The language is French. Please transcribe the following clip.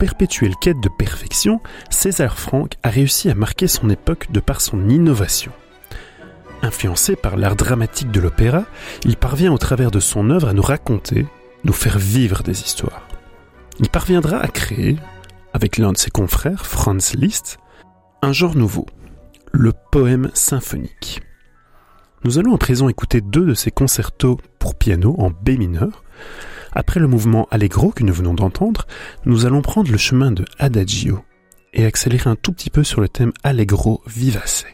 Perpétuelle quête de perfection, César Franck a réussi à marquer son époque de par son innovation. Influencé par l'art dramatique de l'opéra, il parvient au travers de son œuvre à nous raconter, nous faire vivre des histoires. Il parviendra à créer, avec l'un de ses confrères, Franz Liszt, un genre nouveau, le poème symphonique. Nous allons à présent écouter deux de ses concertos pour piano en B mineur. Après le mouvement Allegro que nous venons d'entendre, nous allons prendre le chemin de Adagio et accélérer un tout petit peu sur le thème Allegro vivace.